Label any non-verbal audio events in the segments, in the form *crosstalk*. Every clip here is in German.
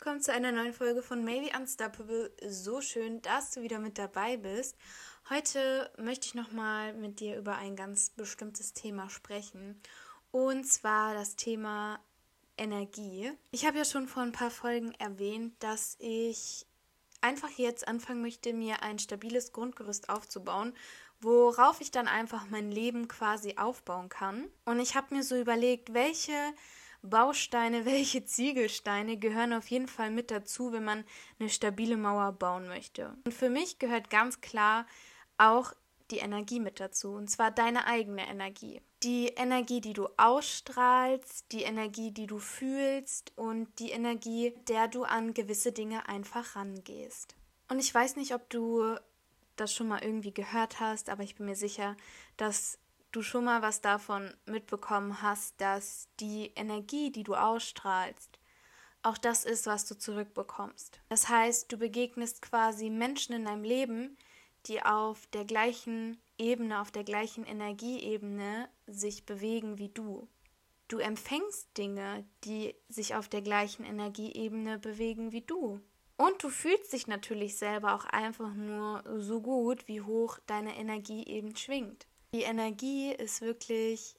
zu einer neuen Folge von Maybe Unstoppable. So schön, dass du wieder mit dabei bist. Heute möchte ich nochmal mit dir über ein ganz bestimmtes Thema sprechen. Und zwar das Thema Energie. Ich habe ja schon vor ein paar Folgen erwähnt, dass ich einfach jetzt anfangen möchte, mir ein stabiles Grundgerüst aufzubauen, worauf ich dann einfach mein Leben quasi aufbauen kann. Und ich habe mir so überlegt, welche Bausteine, *laughs* welche Ziegelsteine gehören auf jeden Fall mit dazu, wenn man eine stabile Mauer bauen möchte. Und für mich gehört ganz klar auch die Energie mit dazu, und zwar deine eigene Energie. Die Energie, die du ausstrahlst, die Energie, die du fühlst und die Energie, der du an gewisse Dinge einfach rangehst. Und ich weiß nicht, ob du das schon mal irgendwie gehört hast, aber ich bin mir sicher, dass du schon mal was davon mitbekommen hast, dass die Energie, die du ausstrahlst, auch das ist, was du zurückbekommst. Das heißt, du begegnest quasi Menschen in deinem Leben, die auf der gleichen Ebene, auf der gleichen Energieebene sich bewegen wie du. Du empfängst Dinge, die sich auf der gleichen Energieebene bewegen wie du. Und du fühlst dich natürlich selber auch einfach nur so gut, wie hoch deine Energie eben schwingt. Die Energie ist wirklich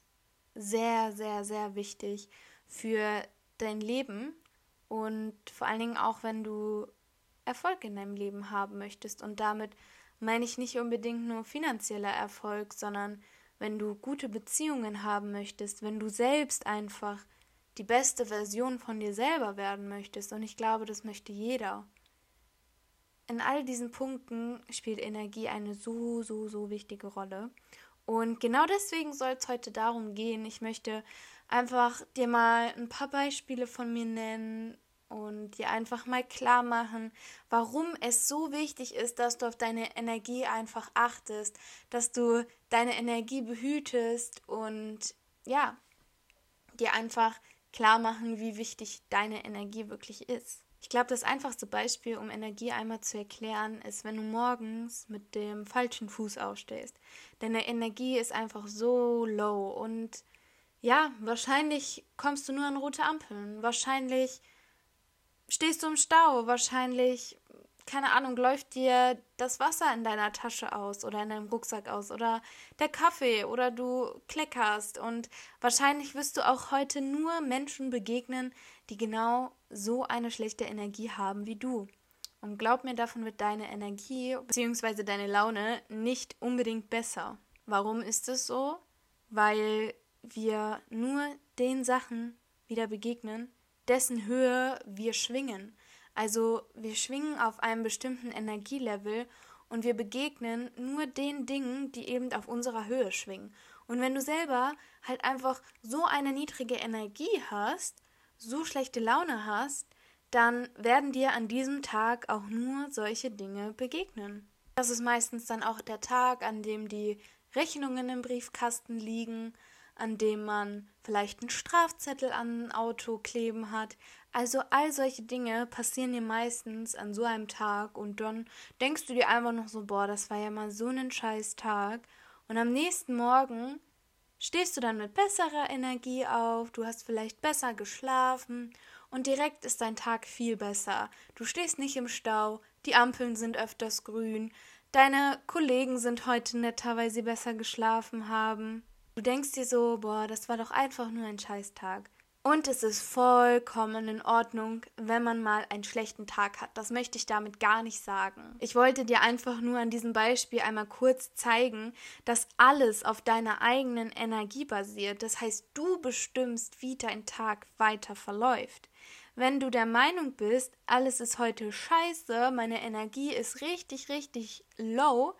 sehr, sehr, sehr wichtig für dein Leben und vor allen Dingen auch, wenn du Erfolg in deinem Leben haben möchtest. Und damit meine ich nicht unbedingt nur finanzieller Erfolg, sondern wenn du gute Beziehungen haben möchtest, wenn du selbst einfach die beste Version von dir selber werden möchtest. Und ich glaube, das möchte jeder. In all diesen Punkten spielt Energie eine so, so, so wichtige Rolle. Und genau deswegen soll es heute darum gehen. Ich möchte einfach dir mal ein paar Beispiele von mir nennen und dir einfach mal klar machen, warum es so wichtig ist, dass du auf deine Energie einfach achtest, dass du deine Energie behütest und ja, dir einfach klar machen, wie wichtig deine Energie wirklich ist. Ich glaube, das einfachste Beispiel, um Energie einmal zu erklären, ist, wenn du morgens mit dem falschen Fuß aufstehst. Deine Energie ist einfach so low und ja, wahrscheinlich kommst du nur an rote Ampeln. Wahrscheinlich stehst du im Stau. Wahrscheinlich keine Ahnung, läuft dir das Wasser in deiner Tasche aus oder in deinem Rucksack aus oder der Kaffee oder du kleckerst und wahrscheinlich wirst du auch heute nur Menschen begegnen, die genau so eine schlechte Energie haben wie du. Und glaub mir, davon wird deine Energie bzw. deine Laune nicht unbedingt besser. Warum ist es so? Weil wir nur den Sachen wieder begegnen, dessen Höhe wir schwingen. Also wir schwingen auf einem bestimmten Energielevel und wir begegnen nur den Dingen, die eben auf unserer Höhe schwingen. Und wenn du selber halt einfach so eine niedrige Energie hast, so schlechte Laune hast, dann werden dir an diesem Tag auch nur solche Dinge begegnen. Das ist meistens dann auch der Tag, an dem die Rechnungen im Briefkasten liegen, an dem man vielleicht einen Strafzettel an ein Auto kleben hat. Also all solche Dinge passieren dir meistens an so einem Tag und dann denkst du dir einfach noch so, boah, das war ja mal so ein scheiß Tag. Und am nächsten Morgen stehst du dann mit besserer Energie auf, du hast vielleicht besser geschlafen und direkt ist dein Tag viel besser. Du stehst nicht im Stau, die Ampeln sind öfters grün, deine Kollegen sind heute netter, weil sie besser geschlafen haben. Du denkst dir so, boah, das war doch einfach nur ein Scheißtag. Und es ist vollkommen in Ordnung, wenn man mal einen schlechten Tag hat. Das möchte ich damit gar nicht sagen. Ich wollte dir einfach nur an diesem Beispiel einmal kurz zeigen, dass alles auf deiner eigenen Energie basiert. Das heißt, du bestimmst, wie dein Tag weiter verläuft. Wenn du der Meinung bist, alles ist heute scheiße, meine Energie ist richtig, richtig low,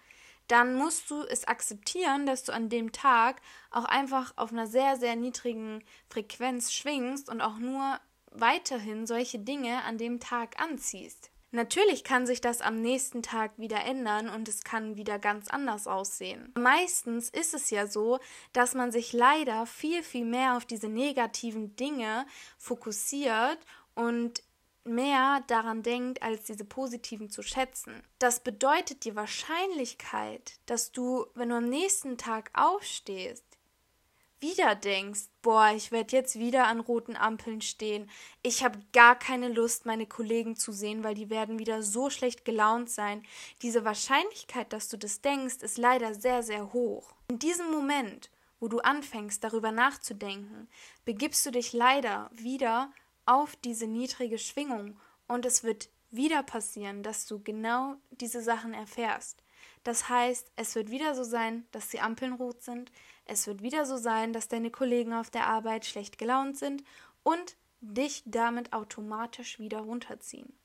dann musst du es akzeptieren, dass du an dem Tag auch einfach auf einer sehr, sehr niedrigen Frequenz schwingst und auch nur weiterhin solche Dinge an dem Tag anziehst. Natürlich kann sich das am nächsten Tag wieder ändern und es kann wieder ganz anders aussehen. Meistens ist es ja so, dass man sich leider viel, viel mehr auf diese negativen Dinge fokussiert und mehr daran denkt, als diese positiven zu schätzen. Das bedeutet die Wahrscheinlichkeit, dass du, wenn du am nächsten Tag aufstehst, wieder denkst, boah, ich werde jetzt wieder an roten Ampeln stehen, ich habe gar keine Lust, meine Kollegen zu sehen, weil die werden wieder so schlecht gelaunt sein, diese Wahrscheinlichkeit, dass du das denkst, ist leider sehr, sehr hoch. In diesem Moment, wo du anfängst, darüber nachzudenken, begibst du dich leider wieder auf diese niedrige Schwingung und es wird wieder passieren, dass du genau diese Sachen erfährst. Das heißt, es wird wieder so sein, dass die Ampeln rot sind, es wird wieder so sein, dass deine Kollegen auf der Arbeit schlecht gelaunt sind und dich damit automatisch wieder runterziehen.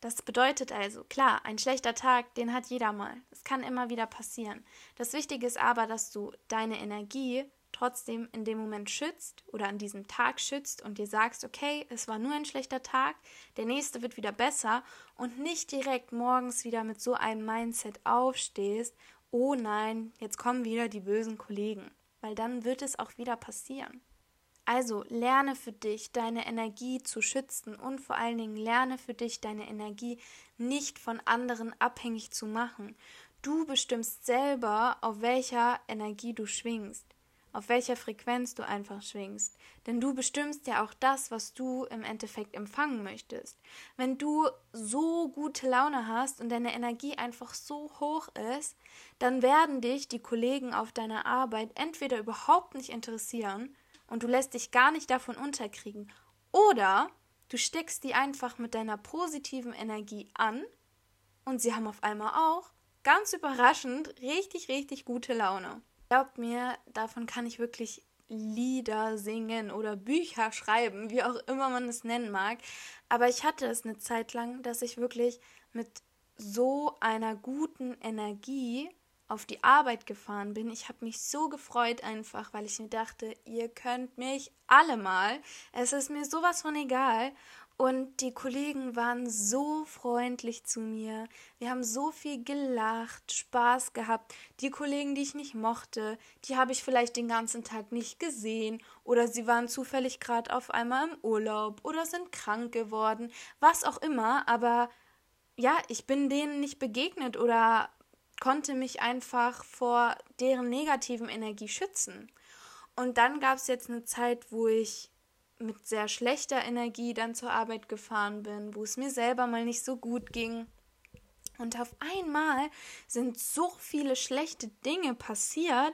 Das bedeutet also, klar, ein schlechter Tag, den hat jeder mal. Das kann immer wieder passieren. Das Wichtige ist aber, dass du deine Energie trotzdem in dem Moment schützt oder an diesem Tag schützt und dir sagst, okay, es war nur ein schlechter Tag, der nächste wird wieder besser und nicht direkt morgens wieder mit so einem Mindset aufstehst, oh nein, jetzt kommen wieder die bösen Kollegen, weil dann wird es auch wieder passieren. Also lerne für dich deine Energie zu schützen und vor allen Dingen lerne für dich deine Energie nicht von anderen abhängig zu machen. Du bestimmst selber, auf welcher Energie du schwingst auf welcher Frequenz du einfach schwingst. Denn du bestimmst ja auch das, was du im Endeffekt empfangen möchtest. Wenn du so gute Laune hast und deine Energie einfach so hoch ist, dann werden dich die Kollegen auf deiner Arbeit entweder überhaupt nicht interessieren und du lässt dich gar nicht davon unterkriegen, oder du steckst die einfach mit deiner positiven Energie an und sie haben auf einmal auch ganz überraschend richtig, richtig gute Laune. Glaubt mir, davon kann ich wirklich Lieder singen oder Bücher schreiben, wie auch immer man es nennen mag. Aber ich hatte es eine Zeit lang, dass ich wirklich mit so einer guten Energie auf die Arbeit gefahren bin. Ich habe mich so gefreut einfach, weil ich mir dachte, ihr könnt mich alle mal. Es ist mir sowas von egal. Und die Kollegen waren so freundlich zu mir. Wir haben so viel gelacht, Spaß gehabt. Die Kollegen, die ich nicht mochte, die habe ich vielleicht den ganzen Tag nicht gesehen oder sie waren zufällig gerade auf einmal im Urlaub oder sind krank geworden, was auch immer. Aber ja, ich bin denen nicht begegnet oder konnte mich einfach vor deren negativen Energie schützen. Und dann gab es jetzt eine Zeit, wo ich mit sehr schlechter Energie dann zur Arbeit gefahren bin, wo es mir selber mal nicht so gut ging. Und auf einmal sind so viele schlechte Dinge passiert.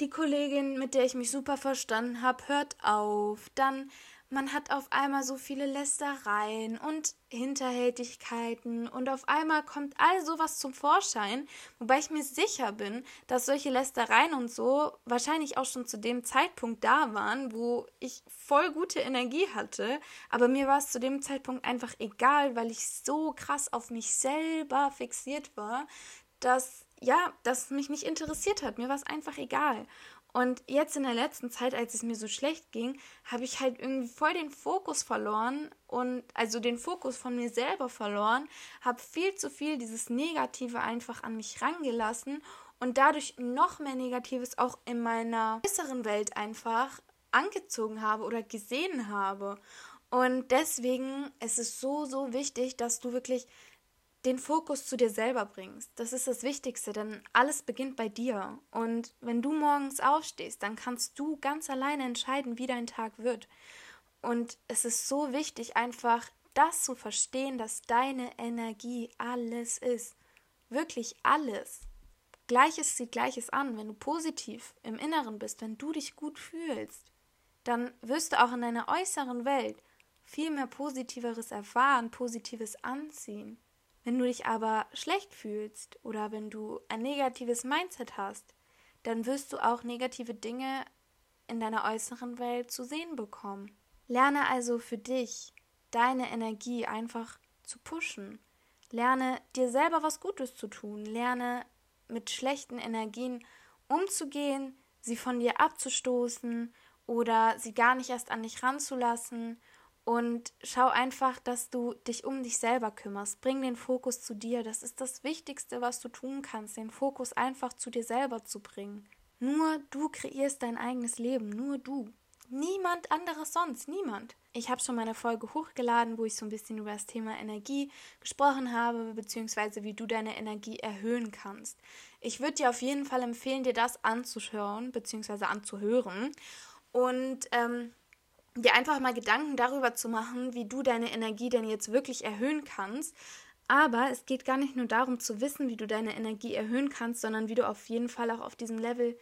Die Kollegin, mit der ich mich super verstanden habe, hört auf. Dann man hat auf einmal so viele Lästereien und Hinterhältigkeiten und auf einmal kommt all sowas zum Vorschein, wobei ich mir sicher bin, dass solche Lästereien und so wahrscheinlich auch schon zu dem Zeitpunkt da waren, wo ich voll gute Energie hatte, aber mir war es zu dem Zeitpunkt einfach egal, weil ich so krass auf mich selber fixiert war, dass ja, das mich nicht interessiert hat. Mir war es einfach egal. Und jetzt in der letzten Zeit, als es mir so schlecht ging, habe ich halt irgendwie voll den Fokus verloren und also den Fokus von mir selber verloren, habe viel zu viel dieses Negative einfach an mich rangelassen und dadurch noch mehr Negatives auch in meiner äußeren Welt einfach angezogen habe oder gesehen habe. Und deswegen ist es so, so wichtig, dass du wirklich den Fokus zu dir selber bringst. Das ist das Wichtigste, denn alles beginnt bei dir. Und wenn du morgens aufstehst, dann kannst du ganz alleine entscheiden, wie dein Tag wird. Und es ist so wichtig, einfach das zu verstehen, dass deine Energie alles ist. Wirklich alles. Gleiches zieht Gleiches an. Wenn du positiv im Inneren bist, wenn du dich gut fühlst, dann wirst du auch in deiner äußeren Welt viel mehr Positiveres erfahren, Positives anziehen. Wenn du dich aber schlecht fühlst oder wenn du ein negatives Mindset hast, dann wirst du auch negative Dinge in deiner äußeren Welt zu sehen bekommen. Lerne also für dich, deine Energie einfach zu pushen. Lerne dir selber was Gutes zu tun. Lerne mit schlechten Energien umzugehen, sie von dir abzustoßen oder sie gar nicht erst an dich ranzulassen und schau einfach, dass du dich um dich selber kümmerst. Bring den Fokus zu dir. Das ist das Wichtigste, was du tun kannst, den Fokus einfach zu dir selber zu bringen. Nur du kreierst dein eigenes Leben, nur du. Niemand anderes sonst, niemand. Ich habe schon meine Folge hochgeladen, wo ich so ein bisschen über das Thema Energie gesprochen habe, beziehungsweise wie du deine Energie erhöhen kannst. Ich würde dir auf jeden Fall empfehlen, dir das anzuschauen, beziehungsweise anzuhören und ähm, dir einfach mal Gedanken darüber zu machen, wie du deine Energie denn jetzt wirklich erhöhen kannst. Aber es geht gar nicht nur darum zu wissen, wie du deine Energie erhöhen kannst, sondern wie du auf jeden Fall auch auf diesem Level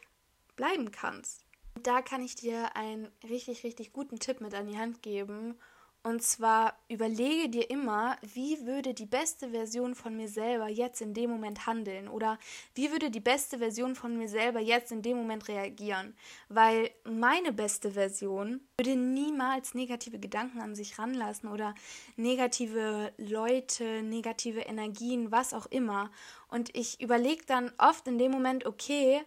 bleiben kannst. Da kann ich dir einen richtig, richtig guten Tipp mit an die Hand geben. Und zwar überlege dir immer, wie würde die beste Version von mir selber jetzt in dem Moment handeln oder wie würde die beste Version von mir selber jetzt in dem Moment reagieren. Weil meine beste Version würde niemals negative Gedanken an sich ranlassen oder negative Leute, negative Energien, was auch immer. Und ich überlege dann oft in dem Moment, okay,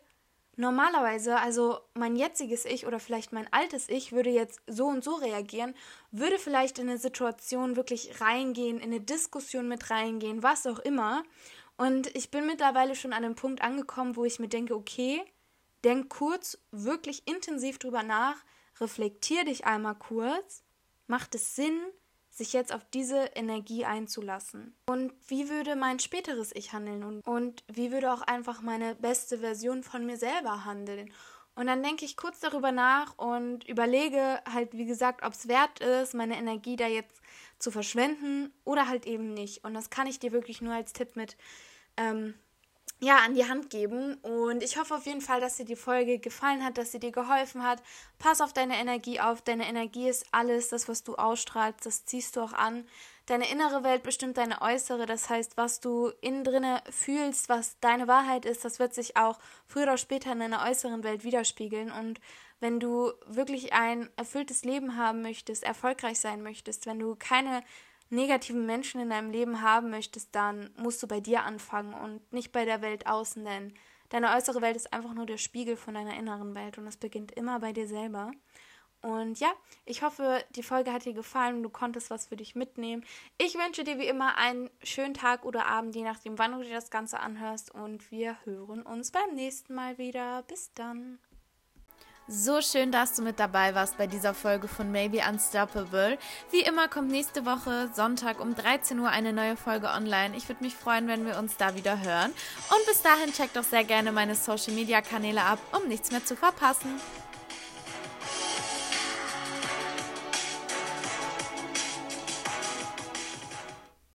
Normalerweise, also mein jetziges Ich oder vielleicht mein altes Ich würde jetzt so und so reagieren, würde vielleicht in eine Situation wirklich reingehen, in eine Diskussion mit reingehen, was auch immer. Und ich bin mittlerweile schon an einem Punkt angekommen, wo ich mir denke, okay, denk kurz, wirklich intensiv drüber nach, reflektier dich einmal kurz, macht es Sinn, sich jetzt auf diese Energie einzulassen. Und wie würde mein späteres Ich handeln und, und wie würde auch einfach meine beste Version von mir selber handeln. Und dann denke ich kurz darüber nach und überlege halt, wie gesagt, ob es wert ist, meine Energie da jetzt zu verschwenden oder halt eben nicht. Und das kann ich dir wirklich nur als Tipp mit ähm, ja, an die Hand geben. Und ich hoffe auf jeden Fall, dass dir die Folge gefallen hat, dass sie dir geholfen hat. Pass auf deine Energie auf. Deine Energie ist alles, das, was du ausstrahlst, das ziehst du auch an. Deine innere Welt bestimmt deine äußere. Das heißt, was du innen drinne fühlst, was deine Wahrheit ist, das wird sich auch früher oder später in deiner äußeren Welt widerspiegeln. Und wenn du wirklich ein erfülltes Leben haben möchtest, erfolgreich sein möchtest, wenn du keine negativen Menschen in deinem Leben haben möchtest, dann musst du bei dir anfangen und nicht bei der Welt außen, denn deine äußere Welt ist einfach nur der Spiegel von deiner inneren Welt und es beginnt immer bei dir selber. Und ja, ich hoffe, die Folge hat dir gefallen und du konntest was für dich mitnehmen. Ich wünsche dir wie immer einen schönen Tag oder Abend, je nachdem, wann du dir das Ganze anhörst. Und wir hören uns beim nächsten Mal wieder. Bis dann. So schön, dass du mit dabei warst bei dieser Folge von Maybe Unstoppable. Wie immer kommt nächste Woche Sonntag um 13 Uhr eine neue Folge online. Ich würde mich freuen, wenn wir uns da wieder hören. Und bis dahin checkt doch sehr gerne meine Social Media Kanäle ab, um nichts mehr zu verpassen.